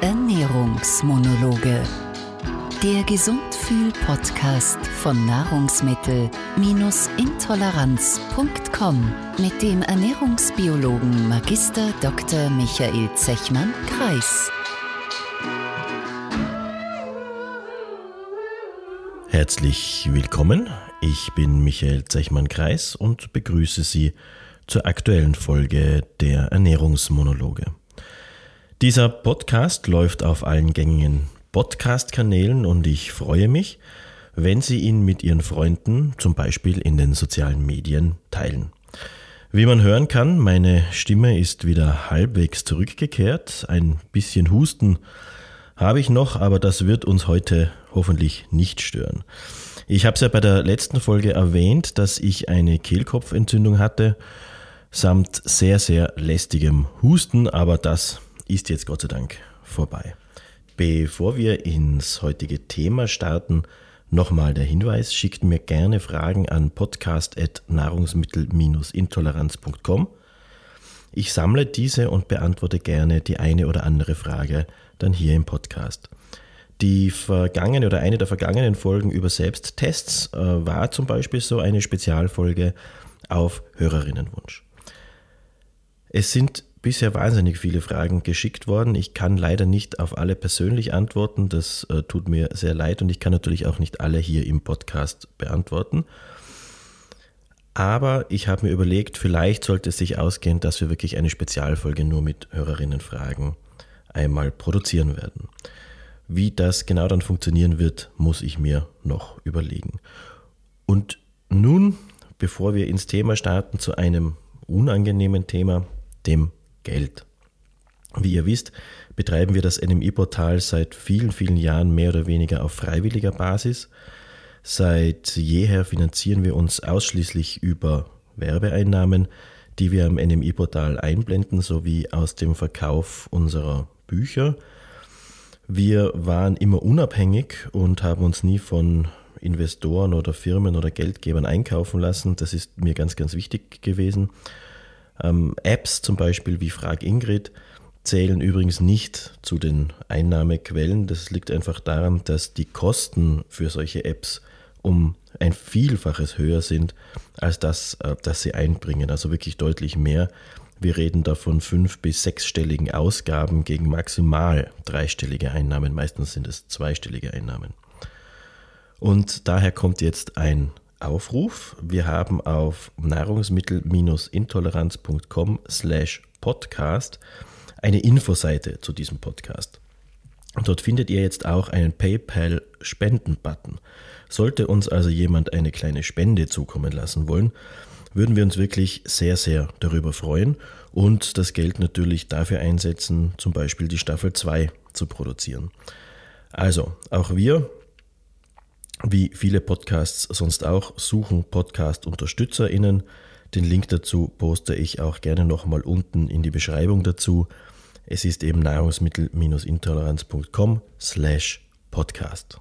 Ernährungsmonologe. Der Gesundfühl-Podcast von Nahrungsmittel-intoleranz.com mit dem Ernährungsbiologen Magister Dr. Michael Zechmann-Kreis. Herzlich willkommen. Ich bin Michael Zechmann-Kreis und begrüße Sie zur aktuellen Folge der Ernährungsmonologe. Dieser Podcast läuft auf allen gängigen Podcast-Kanälen und ich freue mich, wenn Sie ihn mit Ihren Freunden, zum Beispiel in den sozialen Medien, teilen. Wie man hören kann, meine Stimme ist wieder halbwegs zurückgekehrt. Ein bisschen Husten habe ich noch, aber das wird uns heute hoffentlich nicht stören. Ich habe es ja bei der letzten Folge erwähnt, dass ich eine Kehlkopfentzündung hatte, samt sehr, sehr lästigem Husten, aber das ist jetzt Gott sei Dank vorbei. Bevor wir ins heutige Thema starten, nochmal der Hinweis, schickt mir gerne Fragen an podcast.nahrungsmittel-intoleranz.com. Ich sammle diese und beantworte gerne die eine oder andere Frage dann hier im Podcast. Die vergangene oder eine der vergangenen Folgen über Selbsttests äh, war zum Beispiel so eine Spezialfolge auf Hörerinnenwunsch. Es sind bisher wahnsinnig viele Fragen geschickt worden. Ich kann leider nicht auf alle persönlich antworten. Das äh, tut mir sehr leid und ich kann natürlich auch nicht alle hier im Podcast beantworten. Aber ich habe mir überlegt, vielleicht sollte es sich ausgehen, dass wir wirklich eine Spezialfolge nur mit Hörerinnenfragen einmal produzieren werden. Wie das genau dann funktionieren wird, muss ich mir noch überlegen. Und nun, bevor wir ins Thema starten, zu einem unangenehmen Thema, dem Geld. Wie ihr wisst, betreiben wir das NMI-Portal seit vielen, vielen Jahren mehr oder weniger auf freiwilliger Basis. Seit jeher finanzieren wir uns ausschließlich über Werbeeinnahmen, die wir am NMI-Portal einblenden, sowie aus dem Verkauf unserer Bücher. Wir waren immer unabhängig und haben uns nie von Investoren oder Firmen oder Geldgebern einkaufen lassen. Das ist mir ganz, ganz wichtig gewesen. Ähm, Apps zum Beispiel wie Frag Ingrid zählen übrigens nicht zu den Einnahmequellen. Das liegt einfach daran, dass die Kosten für solche Apps um ein Vielfaches höher sind als das, äh, das sie einbringen. Also wirklich deutlich mehr. Wir reden da von fünf- bis sechsstelligen Ausgaben gegen maximal dreistellige Einnahmen. Meistens sind es zweistellige Einnahmen. Und daher kommt jetzt ein Aufruf. Wir haben auf nahrungsmittel-intoleranz.com slash podcast eine Infoseite zu diesem Podcast. Und dort findet ihr jetzt auch einen PayPal-Spenden-Button. Sollte uns also jemand eine kleine Spende zukommen lassen wollen, würden wir uns wirklich sehr, sehr darüber freuen und das Geld natürlich dafür einsetzen, zum Beispiel die Staffel 2 zu produzieren. Also, auch wir wie viele Podcasts sonst auch, suchen Podcast-UnterstützerInnen. Den Link dazu poste ich auch gerne nochmal unten in die Beschreibung dazu. Es ist eben nahrungsmittel-intoleranz.com slash podcast.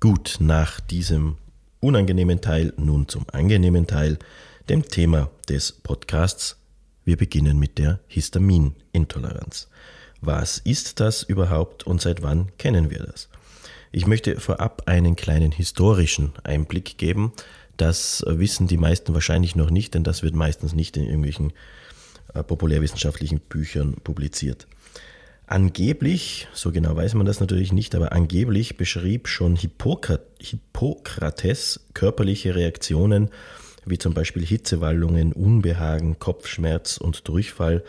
Gut, nach diesem unangenehmen Teil nun zum angenehmen Teil, dem Thema des Podcasts. Wir beginnen mit der Histaminintoleranz. Was ist das überhaupt und seit wann kennen wir das? Ich möchte vorab einen kleinen historischen Einblick geben. Das wissen die meisten wahrscheinlich noch nicht, denn das wird meistens nicht in irgendwelchen äh, populärwissenschaftlichen Büchern publiziert. Angeblich, so genau weiß man das natürlich nicht, aber angeblich beschrieb schon Hippokrates körperliche Reaktionen wie zum Beispiel Hitzewallungen, Unbehagen, Kopfschmerz und Durchfall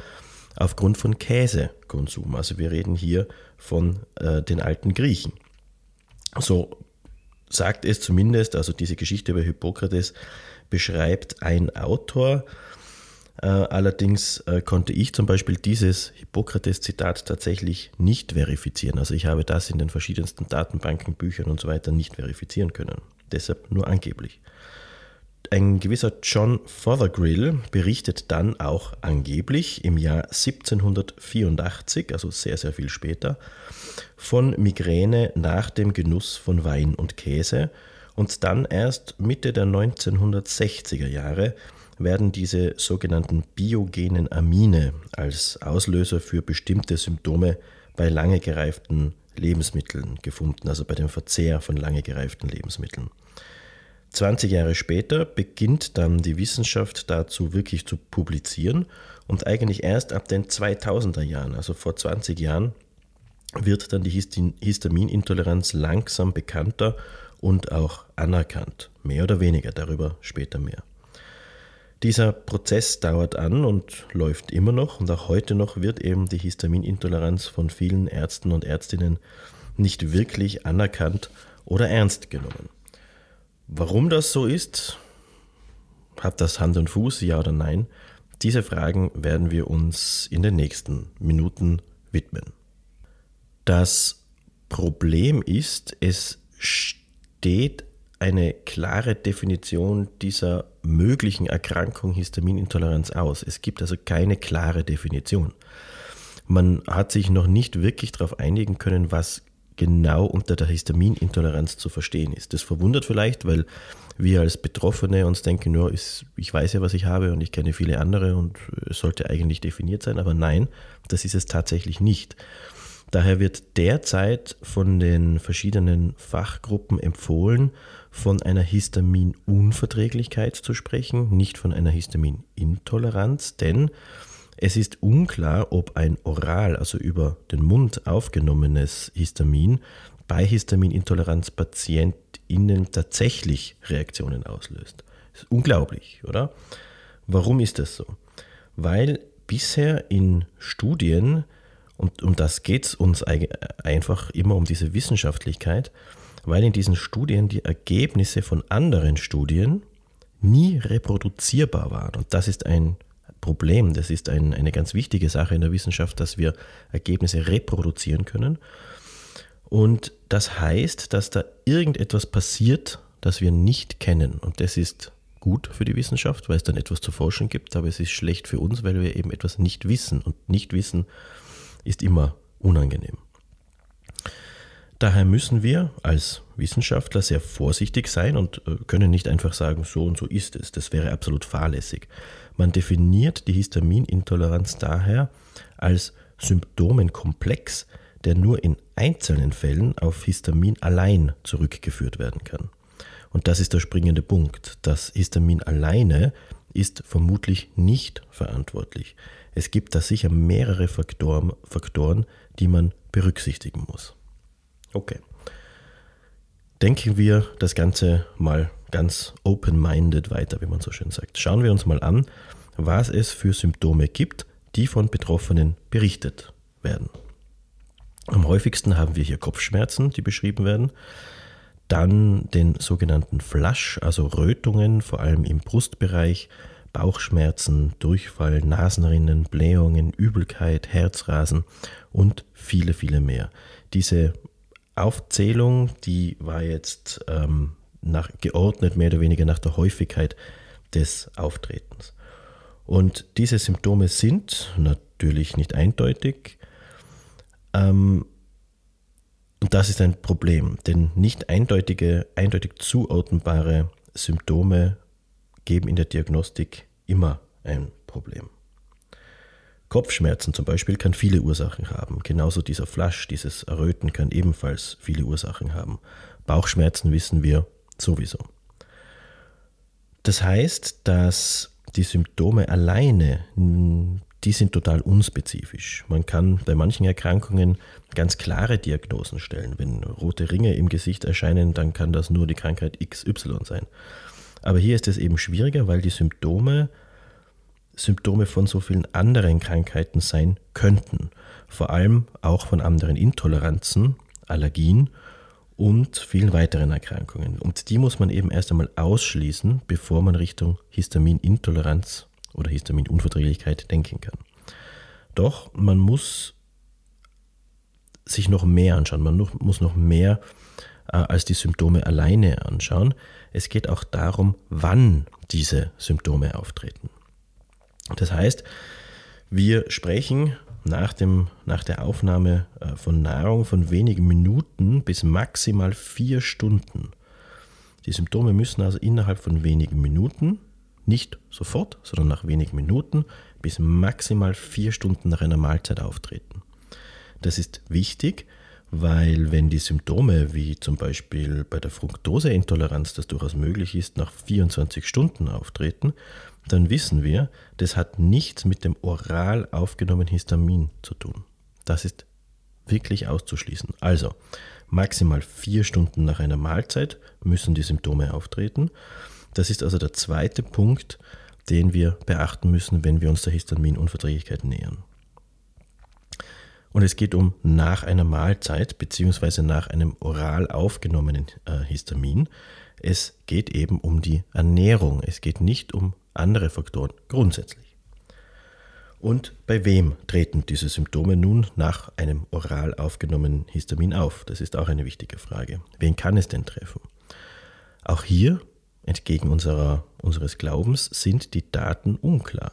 aufgrund von Käsekonsum. Also wir reden hier von äh, den alten Griechen. So sagt es zumindest, also diese Geschichte über Hippokrates beschreibt ein Autor. Äh, allerdings äh, konnte ich zum Beispiel dieses Hippokrates-Zitat tatsächlich nicht verifizieren. Also ich habe das in den verschiedensten Datenbanken, Büchern und so weiter nicht verifizieren können. Deshalb nur angeblich. Ein gewisser John Fothergill berichtet dann auch angeblich im Jahr 1784, also sehr, sehr viel später, von Migräne nach dem Genuss von Wein und Käse. Und dann erst Mitte der 1960er Jahre werden diese sogenannten biogenen Amine als Auslöser für bestimmte Symptome bei lange gereiften Lebensmitteln gefunden, also bei dem Verzehr von lange gereiften Lebensmitteln. 20 Jahre später beginnt dann die Wissenschaft dazu wirklich zu publizieren und eigentlich erst ab den 2000er Jahren, also vor 20 Jahren, wird dann die Histaminintoleranz langsam bekannter und auch anerkannt. Mehr oder weniger, darüber später mehr. Dieser Prozess dauert an und läuft immer noch und auch heute noch wird eben die Histaminintoleranz von vielen Ärzten und Ärztinnen nicht wirklich anerkannt oder ernst genommen. Warum das so ist, hat das Hand und Fuß, ja oder nein? Diese Fragen werden wir uns in den nächsten Minuten widmen. Das Problem ist, es steht eine klare Definition dieser möglichen Erkrankung Histaminintoleranz aus. Es gibt also keine klare Definition. Man hat sich noch nicht wirklich darauf einigen können, was genau unter der Histaminintoleranz zu verstehen ist. Das verwundert vielleicht, weil wir als Betroffene uns denken, ja, ich weiß ja, was ich habe und ich kenne viele andere und es sollte eigentlich definiert sein, aber nein, das ist es tatsächlich nicht. Daher wird derzeit von den verschiedenen Fachgruppen empfohlen, von einer Histaminunverträglichkeit zu sprechen, nicht von einer Histaminintoleranz, denn es ist unklar, ob ein oral, also über den Mund aufgenommenes Histamin bei Histaminintoleranz PatientInnen tatsächlich Reaktionen auslöst. Das ist unglaublich, oder? Warum ist das so? Weil bisher in Studien und um das geht es uns einfach immer um diese Wissenschaftlichkeit, weil in diesen Studien die Ergebnisse von anderen Studien nie reproduzierbar waren. Und das ist ein Problem, das ist ein, eine ganz wichtige Sache in der Wissenschaft, dass wir Ergebnisse reproduzieren können. Und das heißt, dass da irgendetwas passiert, das wir nicht kennen. Und das ist gut für die Wissenschaft, weil es dann etwas zu forschen gibt, aber es ist schlecht für uns, weil wir eben etwas nicht wissen. Und nicht wissen ist immer unangenehm. Daher müssen wir als Wissenschaftler sehr vorsichtig sein und äh, können nicht einfach sagen, so und so ist es. Das wäre absolut fahrlässig. Man definiert die Histaminintoleranz daher als Symptomenkomplex, der nur in einzelnen Fällen auf Histamin allein zurückgeführt werden kann. Und das ist der springende Punkt. Das Histamin alleine ist vermutlich nicht verantwortlich. Es gibt da sicher mehrere Faktoren, Faktoren, die man berücksichtigen muss. Okay. Denken wir das Ganze mal ganz open-minded weiter, wie man so schön sagt. Schauen wir uns mal an, was es für Symptome gibt, die von Betroffenen berichtet werden. Am häufigsten haben wir hier Kopfschmerzen, die beschrieben werden. Dann den sogenannten Flush, also Rötungen, vor allem im Brustbereich, Bauchschmerzen, Durchfall, Nasenrinnen, Blähungen, Übelkeit, Herzrasen und viele, viele mehr. Diese Aufzählung, die war jetzt ähm, nach, geordnet mehr oder weniger nach der Häufigkeit des Auftretens. Und diese Symptome sind natürlich nicht eindeutig. Ähm, und das ist ein Problem, denn nicht eindeutige, eindeutig zuordnbare Symptome geben in der Diagnostik immer ein Problem. Kopfschmerzen zum Beispiel kann viele Ursachen haben. Genauso dieser Flasch, dieses Erröten kann ebenfalls viele Ursachen haben. Bauchschmerzen wissen wir sowieso. Das heißt, dass die Symptome alleine, die sind total unspezifisch. Man kann bei manchen Erkrankungen ganz klare Diagnosen stellen. Wenn rote Ringe im Gesicht erscheinen, dann kann das nur die Krankheit XY sein. Aber hier ist es eben schwieriger, weil die Symptome Symptome von so vielen anderen Krankheiten sein könnten. Vor allem auch von anderen Intoleranzen, Allergien und vielen weiteren Erkrankungen. Und die muss man eben erst einmal ausschließen, bevor man Richtung Histaminintoleranz oder Histaminunverträglichkeit denken kann. Doch man muss sich noch mehr anschauen, man muss noch mehr äh, als die Symptome alleine anschauen. Es geht auch darum, wann diese Symptome auftreten. Das heißt, wir sprechen nach, dem, nach der Aufnahme äh, von Nahrung von wenigen Minuten bis maximal vier Stunden. Die Symptome müssen also innerhalb von wenigen Minuten, nicht sofort, sondern nach wenigen Minuten bis maximal vier Stunden nach einer Mahlzeit auftreten. Das ist wichtig, weil wenn die Symptome, wie zum Beispiel bei der Fructoseintoleranz, das durchaus möglich ist, nach 24 Stunden auftreten, dann wissen wir, das hat nichts mit dem oral aufgenommenen Histamin zu tun. Das ist wirklich auszuschließen. Also maximal vier Stunden nach einer Mahlzeit müssen die Symptome auftreten. Das ist also der zweite Punkt, den wir beachten müssen, wenn wir uns der Histaminunverträglichkeit nähern. Und es geht um nach einer Mahlzeit bzw. nach einem oral aufgenommenen äh, Histamin. Es geht eben um die Ernährung. Es geht nicht um andere Faktoren grundsätzlich. Und bei wem treten diese Symptome nun nach einem oral aufgenommenen Histamin auf? Das ist auch eine wichtige Frage. Wen kann es denn treffen? Auch hier, entgegen unserer, unseres Glaubens, sind die Daten unklar.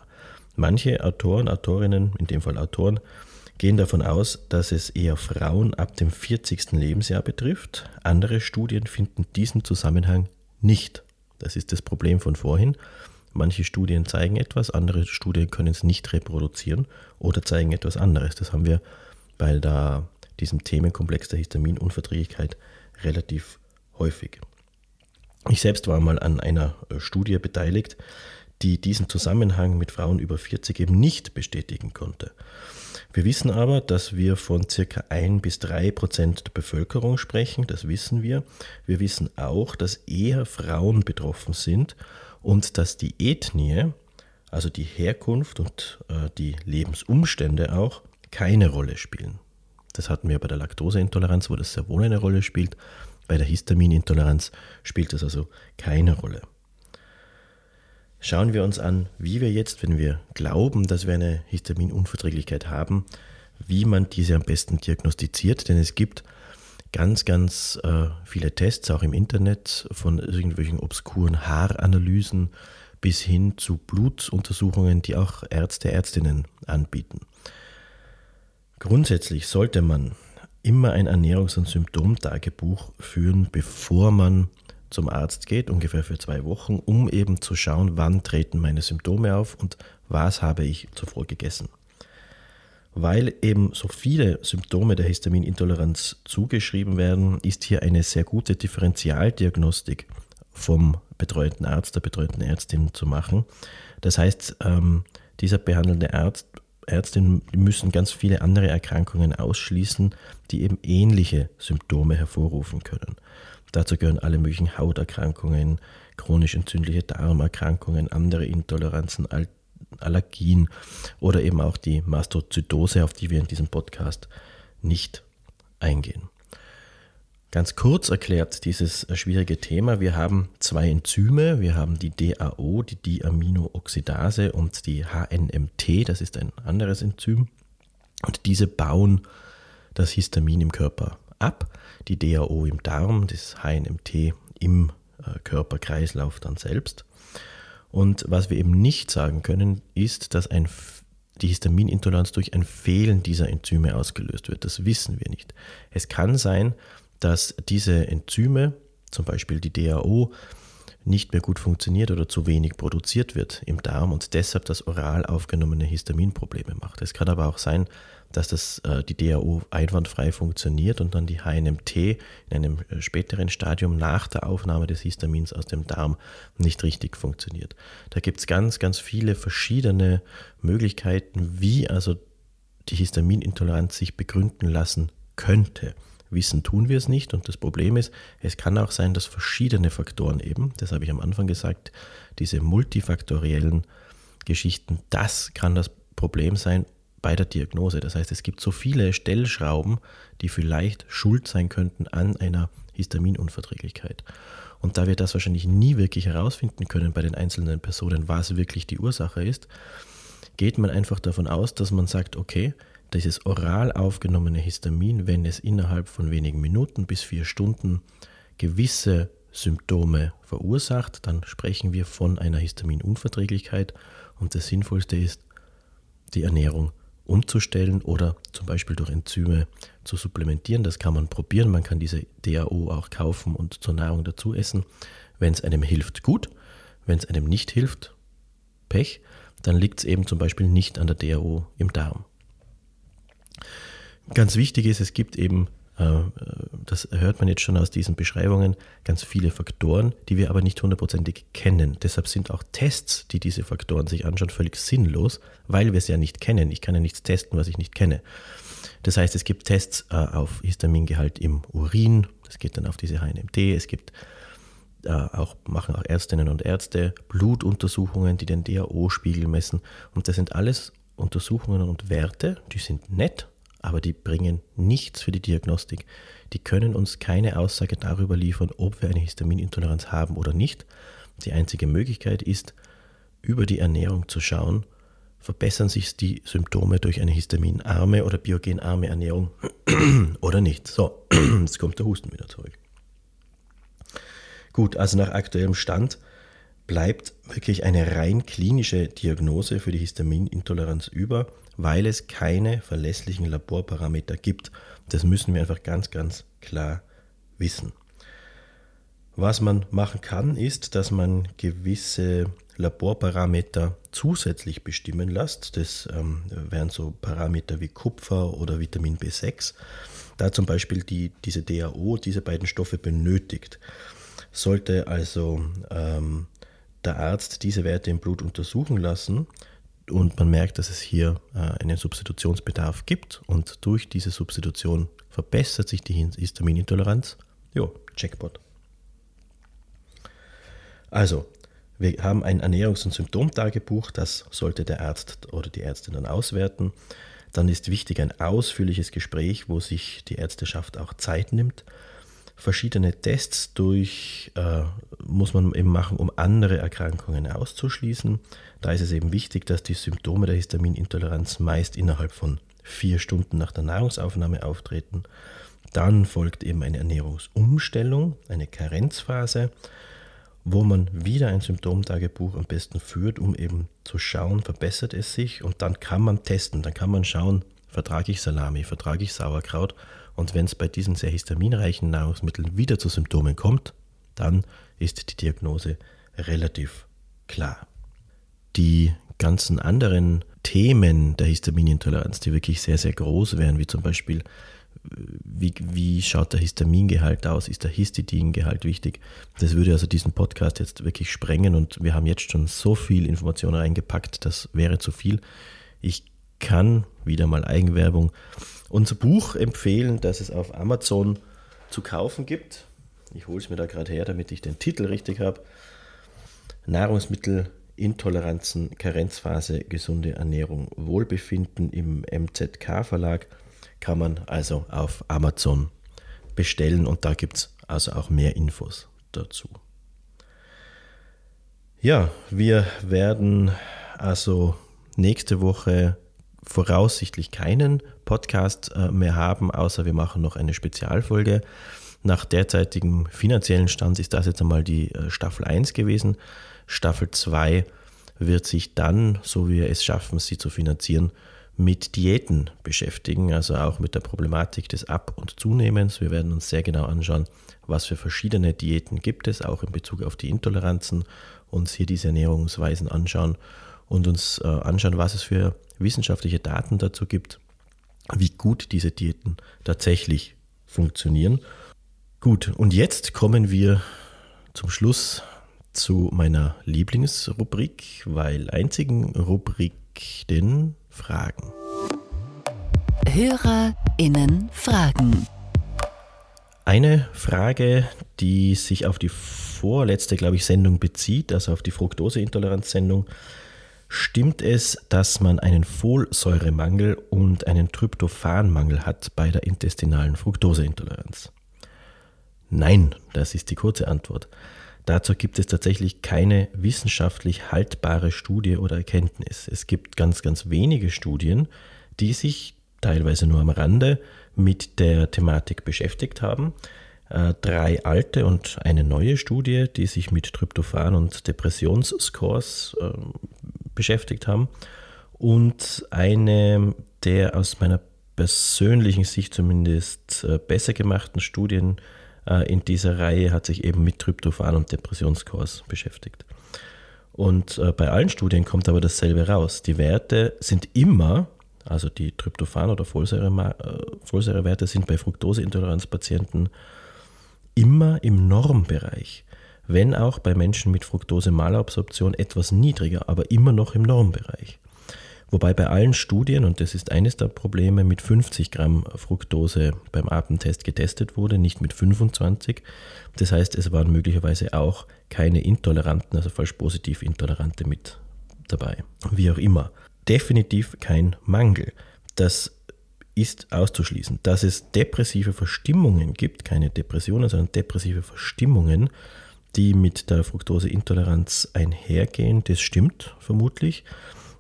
Manche Autoren, Autorinnen, in dem Fall Autoren, gehen davon aus, dass es eher Frauen ab dem 40. Lebensjahr betrifft. Andere Studien finden diesen Zusammenhang nicht. Das ist das Problem von vorhin. Manche Studien zeigen etwas, andere Studien können es nicht reproduzieren oder zeigen etwas anderes. Das haben wir bei der, diesem Themenkomplex der Histaminunverträglichkeit relativ häufig. Ich selbst war mal an einer äh, Studie beteiligt, die diesen Zusammenhang mit Frauen über 40 eben nicht bestätigen konnte. Wir wissen aber, dass wir von circa 1 bis 3 Prozent der Bevölkerung sprechen, das wissen wir. Wir wissen auch, dass eher Frauen betroffen sind und dass die Ethnie, also die Herkunft und äh, die Lebensumstände auch, keine Rolle spielen. Das hatten wir bei der Laktoseintoleranz, wo das sehr wohl eine Rolle spielt. Bei der Histaminintoleranz spielt das also keine Rolle. Schauen wir uns an, wie wir jetzt, wenn wir glauben, dass wir eine Histaminunverträglichkeit haben, wie man diese am besten diagnostiziert. Denn es gibt ganz, ganz äh, viele Tests, auch im Internet, von irgendwelchen obskuren Haaranalysen bis hin zu Blutuntersuchungen, die auch Ärzte, Ärztinnen anbieten. Grundsätzlich sollte man immer ein Ernährungs- und Symptomtagebuch führen, bevor man zum Arzt geht, ungefähr für zwei Wochen, um eben zu schauen, wann treten meine Symptome auf und was habe ich zuvor gegessen weil eben so viele Symptome der Histaminintoleranz zugeschrieben werden, ist hier eine sehr gute Differentialdiagnostik vom betreuenden Arzt, der betreuenden Ärztin zu machen. Das heißt, ähm, dieser behandelnde Arzt, Ärztin müssen ganz viele andere Erkrankungen ausschließen, die eben ähnliche Symptome hervorrufen können. Dazu gehören alle möglichen Hauterkrankungen, chronisch entzündliche Darmerkrankungen, andere Intoleranzen, Allergien oder eben auch die Mastozytose, auf die wir in diesem Podcast nicht eingehen. Ganz kurz erklärt dieses schwierige Thema. Wir haben zwei Enzyme. Wir haben die DAO, die Diaminooxidase und die HNMT, das ist ein anderes Enzym. Und diese bauen das Histamin im Körper ab. Die DAO im Darm, das HNMT im äh, Körperkreislauf dann selbst. Und was wir eben nicht sagen können, ist, dass ein, die Histaminintoleranz durch ein Fehlen dieser Enzyme ausgelöst wird. Das wissen wir nicht. Es kann sein, dass diese Enzyme, zum Beispiel die DAO, nicht mehr gut funktioniert oder zu wenig produziert wird im Darm und deshalb das oral aufgenommene Histamin Probleme macht. Es kann aber auch sein, dass das, äh, die DAO einwandfrei funktioniert und dann die HNMT in einem äh, späteren Stadium nach der Aufnahme des Histamins aus dem Darm nicht richtig funktioniert. Da gibt es ganz, ganz viele verschiedene Möglichkeiten, wie also die Histaminintoleranz sich begründen lassen könnte. Wissen tun wir es nicht und das Problem ist, es kann auch sein, dass verschiedene Faktoren eben, das habe ich am Anfang gesagt, diese multifaktoriellen Geschichten, das kann das Problem sein bei der Diagnose. Das heißt, es gibt so viele Stellschrauben, die vielleicht schuld sein könnten an einer Histaminunverträglichkeit. Und da wir das wahrscheinlich nie wirklich herausfinden können bei den einzelnen Personen, was wirklich die Ursache ist, geht man einfach davon aus, dass man sagt, okay, dieses oral aufgenommene Histamin, wenn es innerhalb von wenigen Minuten bis vier Stunden gewisse Symptome verursacht, dann sprechen wir von einer Histaminunverträglichkeit und das Sinnvollste ist, die Ernährung umzustellen oder zum Beispiel durch Enzyme zu supplementieren. Das kann man probieren. Man kann diese DAO auch kaufen und zur Nahrung dazu essen. Wenn es einem hilft, gut. Wenn es einem nicht hilft, Pech. Dann liegt es eben zum Beispiel nicht an der DAO im Darm. ganz wichtig ist, es gibt eben, das hört man jetzt schon aus diesen Beschreibungen, ganz viele Faktoren, die wir aber nicht hundertprozentig kennen. Deshalb sind auch Tests, die diese Faktoren sich anschauen, völlig sinnlos, weil wir es ja nicht kennen. Ich kann ja nichts testen, was ich nicht kenne. Das heißt, es gibt Tests äh, auf Histamingehalt im Urin, das geht dann auf diese HNMT, es gibt äh, auch, machen auch Ärztinnen und Ärzte Blutuntersuchungen, die den DAO-Spiegel messen. Und das sind alles Untersuchungen und Werte, die sind nett, aber die bringen nichts für die Diagnostik. Die können uns keine Aussage darüber liefern, ob wir eine Histaminintoleranz haben oder nicht. Die einzige Möglichkeit ist, über die Ernährung zu schauen, verbessern sich die Symptome durch eine histaminarme oder biogenarme Ernährung oder nicht. So, jetzt kommt der Husten wieder zurück. Gut, also nach aktuellem Stand bleibt wirklich eine rein klinische Diagnose für die Histaminintoleranz über, weil es keine verlässlichen Laborparameter gibt. Das müssen wir einfach ganz, ganz klar wissen. Was man machen kann, ist, dass man gewisse Laborparameter zusätzlich bestimmen lässt. Das ähm, wären so Parameter wie Kupfer oder Vitamin B6. Da zum Beispiel die, diese DAO diese beiden Stoffe benötigt. Sollte also ähm, der Arzt diese Werte im Blut untersuchen lassen und man merkt, dass es hier äh, einen Substitutionsbedarf gibt und durch diese Substitution verbessert sich die Histaminintoleranz, jo, Checkpot. Also, wir haben ein Ernährungs- und Symptomtagebuch, das sollte der Arzt oder die Ärztin dann auswerten. Dann ist wichtig ein ausführliches Gespräch, wo sich die Ärzteschaft auch Zeit nimmt verschiedene Tests durch, äh, muss man eben machen, um andere Erkrankungen auszuschließen. Da ist es eben wichtig, dass die Symptome der Histaminintoleranz meist innerhalb von vier Stunden nach der Nahrungsaufnahme auftreten. Dann folgt eben eine Ernährungsumstellung, eine Karenzphase, wo man wieder ein Symptomtagebuch am besten führt, um eben zu schauen, verbessert es sich und dann kann man testen, dann kann man schauen, vertrage ich Salami, vertrage ich Sauerkraut und wenn es bei diesen sehr histaminreichen Nahrungsmitteln wieder zu Symptomen kommt, dann ist die Diagnose relativ klar. Die ganzen anderen Themen der Histaminintoleranz, die wirklich sehr, sehr groß wären, wie zum Beispiel, wie, wie schaut der Histamingehalt aus? Ist der Histidingehalt wichtig? Das würde also diesen Podcast jetzt wirklich sprengen und wir haben jetzt schon so viel Information reingepackt, das wäre zu viel. Ich kann, wieder mal Eigenwerbung, unser Buch empfehlen, das es auf Amazon zu kaufen gibt. Ich hole es mir da gerade her, damit ich den Titel richtig habe. Nahrungsmittelintoleranzen, Karenzphase, gesunde Ernährung, Wohlbefinden im MZK-Verlag kann man also auf Amazon bestellen und da gibt es also auch mehr Infos dazu. Ja, wir werden also nächste Woche voraussichtlich keinen Podcast äh, mehr haben, außer wir machen noch eine Spezialfolge. Nach derzeitigem finanziellen Stand ist das jetzt einmal die äh, Staffel 1 gewesen. Staffel 2 wird sich dann, so wie wir es schaffen, sie zu finanzieren, mit Diäten beschäftigen, also auch mit der Problematik des Ab- und Zunehmens. Wir werden uns sehr genau anschauen, was für verschiedene Diäten gibt es, auch in Bezug auf die Intoleranzen, uns hier diese Ernährungsweisen anschauen und uns äh, anschauen, was es für wissenschaftliche Daten dazu gibt, wie gut diese Diäten tatsächlich funktionieren. Gut, und jetzt kommen wir zum Schluss zu meiner Lieblingsrubrik, weil einzigen Rubrik den Fragen. HörerInnen Fragen. Eine Frage, die sich auf die vorletzte, glaube ich, Sendung bezieht, also auf die Fructoseintoleranz-Sendung, Stimmt es, dass man einen Folsäuremangel und einen Tryptophanmangel hat bei der intestinalen Fructoseintoleranz? Nein, das ist die kurze Antwort. Dazu gibt es tatsächlich keine wissenschaftlich haltbare Studie oder Erkenntnis. Es gibt ganz, ganz wenige Studien, die sich teilweise nur am Rande mit der Thematik beschäftigt haben. Äh, drei alte und eine neue Studie, die sich mit Tryptophan und Depressionsscores äh, beschäftigt haben. Und eine der aus meiner persönlichen Sicht zumindest äh, besser gemachten Studien äh, in dieser Reihe hat sich eben mit Tryptophan und Depressionskurs beschäftigt. Und äh, bei allen Studien kommt aber dasselbe raus. Die Werte sind immer Also die Tryptophan- oder Folsäurewerte Folsäure sind bei Fructoseintoleranzpatienten immer im Normbereich. Wenn auch bei Menschen mit Fructose-Malabsorption etwas niedriger, aber immer noch im Normbereich. Wobei bei allen Studien, und das ist eines der Probleme, mit 50 Gramm Fructose beim Atemtest getestet wurde, nicht mit 25. Das heißt, es waren möglicherweise auch keine Intoleranten, also falsch positiv Intolerante mit dabei. Wie auch immer. Definitiv kein Mangel. Das ist auszuschließen. Dass es depressive Verstimmungen gibt, keine Depressionen, sondern depressive Verstimmungen, die mit der Fructoseintoleranz einhergehen, das stimmt vermutlich.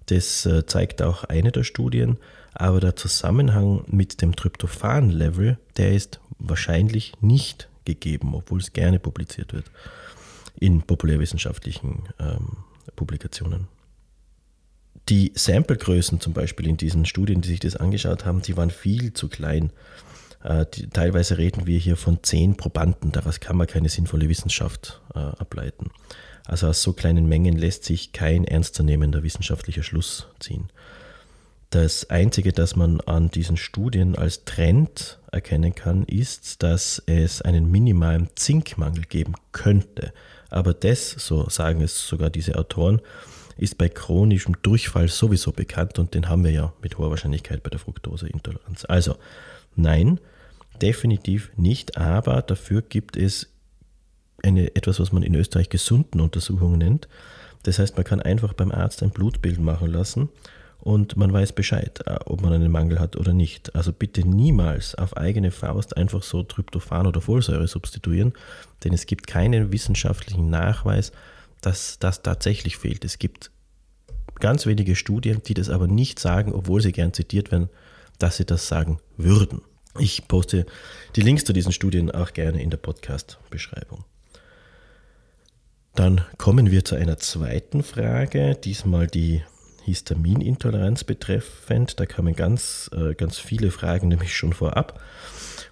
Das äh, zeigt auch eine der Studien, aber der Zusammenhang mit dem Tryptophan-Level, der ist wahrscheinlich nicht gegeben, obwohl es gerne publiziert wird in populärwissenschaftlichen ähm, Publikationen. Die Samplegrößen zum Beispiel in diesen Studien, die sich das angeschaut haben, die waren viel zu klein. Äh, teilweise reden wir hier von zehn Probanden, daraus kann man keine sinnvolle Wissenschaft äh, ableiten. Also aus so kleinen Mengen lässt sich kein ernstzunehmender wissenschaftlicher Schluss ziehen. Das Einzige, das man an diesen Studien als Trend erkennen kann, ist, dass es einen minimalen Zinkmangel geben könnte. Aber das, so sagen es sogar diese Autoren, ist bei chronischem Durchfall sowieso bekannt und den haben wir ja mit hoher Wahrscheinlichkeit bei der Fructoseintoleranz. Also nein, definitiv nicht, aber dafür gibt es eine, etwas, was man in Österreich gesunden Untersuchungen nennt. Das heißt, man kann einfach beim Arzt ein Blutbild machen lassen und man weiß Bescheid, äh, ob man einen Mangel hat oder nicht. Also bitte niemals auf eigene Faust einfach so Tryptophan oder Folsäure substituieren, denn es gibt keinen wissenschaftlichen Nachweis, dass das tatsächlich fehlt. Es gibt ganz wenige Studien, die das aber nicht sagen, obwohl sie gern zitiert werden, dass sie das sagen würden. Ich poste die Links zu diesen Studien auch gerne in der Podcast-Beschreibung. Dann kommen wir zu einer zweiten Frage, diesmal die Histaminintoleranz betreffend. Da kamen ganz, äh, ganz viele Fragen nämlich schon vorab.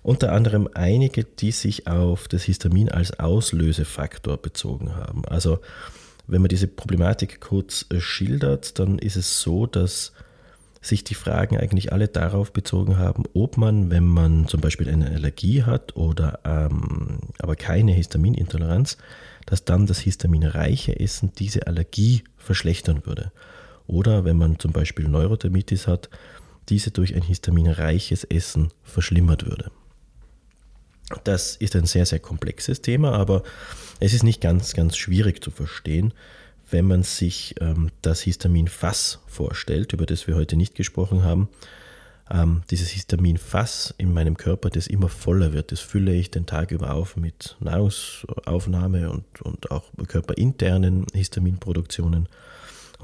Unter anderem einige, die sich auf das Histamin als Auslösefaktor bezogen haben. Also wenn man diese Problematik kurz äh, schildert, dann ist es so, dass sich die Fragen eigentlich alle darauf bezogen haben, ob man, wenn man zum Beispiel eine Allergie hat oder ähm, aber keine Histaminintoleranz, dass dann das histaminreiche Essen diese Allergie verschlechtern würde. Oder wenn man zum Beispiel Neurodermitis hat, diese durch ein histaminreiches Essen verschlimmert würde. Das ist ein sehr, sehr komplexes Thema, aber es ist nicht ganz, ganz schwierig zu verstehen, wenn man sich ähm, das Histaminfass vorstellt, über das wir heute nicht gesprochen haben ähm, dieses Histaminfass in meinem Körper, das immer voller wird, das fülle ich den Tag über auf mit Nahrungsaufnahme und, und auch körperinternen Histaminproduktionen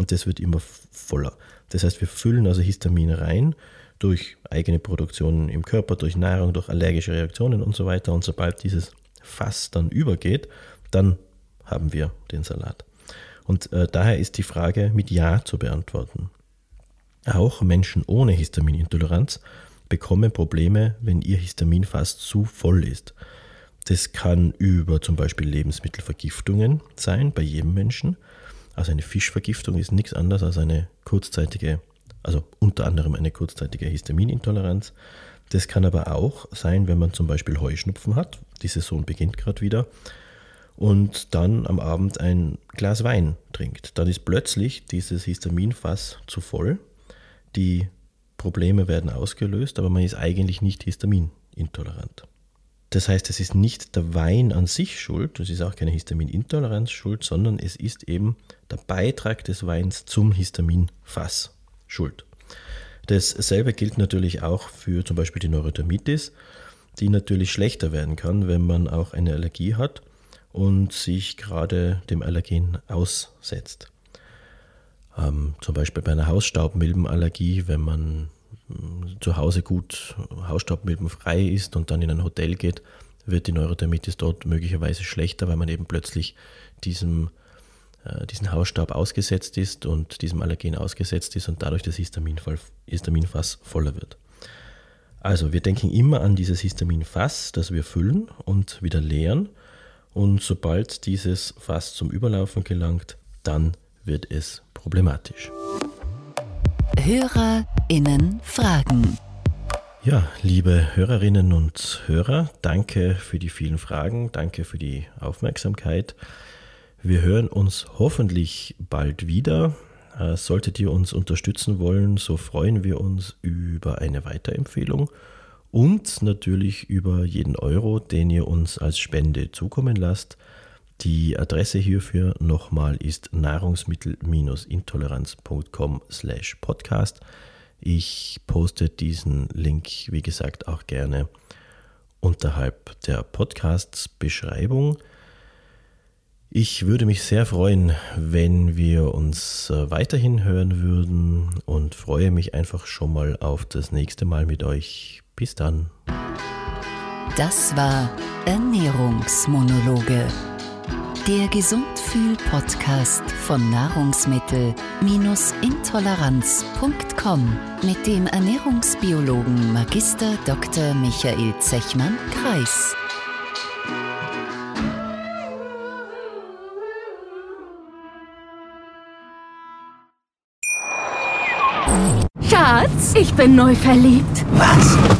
und das wird immer voller. Das heißt, wir füllen also Histamin rein durch eigene Produktionen im Körper, durch Nahrung, durch allergische Reaktionen und so weiter. Und sobald dieses Fass dann übergeht, dann haben wir den Salat. Und äh, daher ist die Frage mit Ja zu beantworten. Auch Menschen ohne Histaminintoleranz bekommen Probleme, wenn ihr Histaminfass zu voll ist. Das kann über zum Beispiel Lebensmittelvergiftungen sein, bei jedem Menschen. Also eine Fischvergiftung ist nichts anderes als eine kurzzeitige, also unter anderem eine kurzzeitige Histaminintoleranz. Das kann aber auch sein, wenn man zum Beispiel Heuschnupfen hat. Die Saison beginnt gerade wieder. Und dann am Abend ein Glas Wein trinkt. Dann ist plötzlich dieses Histaminfass zu voll die Probleme werden ausgelöst, aber man ist eigentlich nicht histaminintolerant. Das heißt, es ist nicht der Wein an sich schuld, es ist auch keine Histaminintoleranz schuld, sondern es ist eben der Beitrag des Weins zum Histaminfass schuld. Dasselbe gilt natürlich auch für zum Beispiel die Neurodermitis, die natürlich schlechter werden kann, wenn man auch eine Allergie hat und sich gerade dem Allergen aussetzt. Ähm, zum Beispiel bei einer Hausstaubmilbenallergie, wenn man zu Hause gut hausstaubmilbenfrei ist und dann in ein Hotel geht, wird die Neurodermitis dort möglicherweise schlechter, weil man eben plötzlich diesem, äh, diesen Hausstaub ausgesetzt ist und diesem Allergen ausgesetzt ist und dadurch das Histaminfass voller wird. Also wir denken immer an dieses Histaminfass, das wir füllen und wieder leeren. Und sobald dieses Fass zum Überlaufen gelangt, dann wird es problematisch. HörerInnen Fragen. Ja, liebe Hörerinnen und Hörer, danke für die vielen Fragen, danke für die Aufmerksamkeit. Wir hören uns hoffentlich bald wieder. Äh, solltet ihr uns unterstützen wollen, so freuen wir uns über eine Weiterempfehlung und natürlich über jeden Euro, den ihr uns als Spende zukommen lasst. Die Adresse hierfür nochmal ist nahrungsmittel-intoleranz.com slash podcast. Ich poste diesen Link, wie gesagt, auch gerne unterhalb der Podcasts-Beschreibung. Ich würde mich sehr freuen, wenn wir uns äh, weiterhin hören würden und freue mich einfach schon mal auf das nächste Mal mit euch. Bis dann. Das war Ernährungsmonologe. Der Gesundfühl-Podcast von Nahrungsmittel-intoleranz.com mit dem Ernährungsbiologen Magister Dr. Michael Zechmann-Kreis. Schatz, ich bin neu verliebt. Was?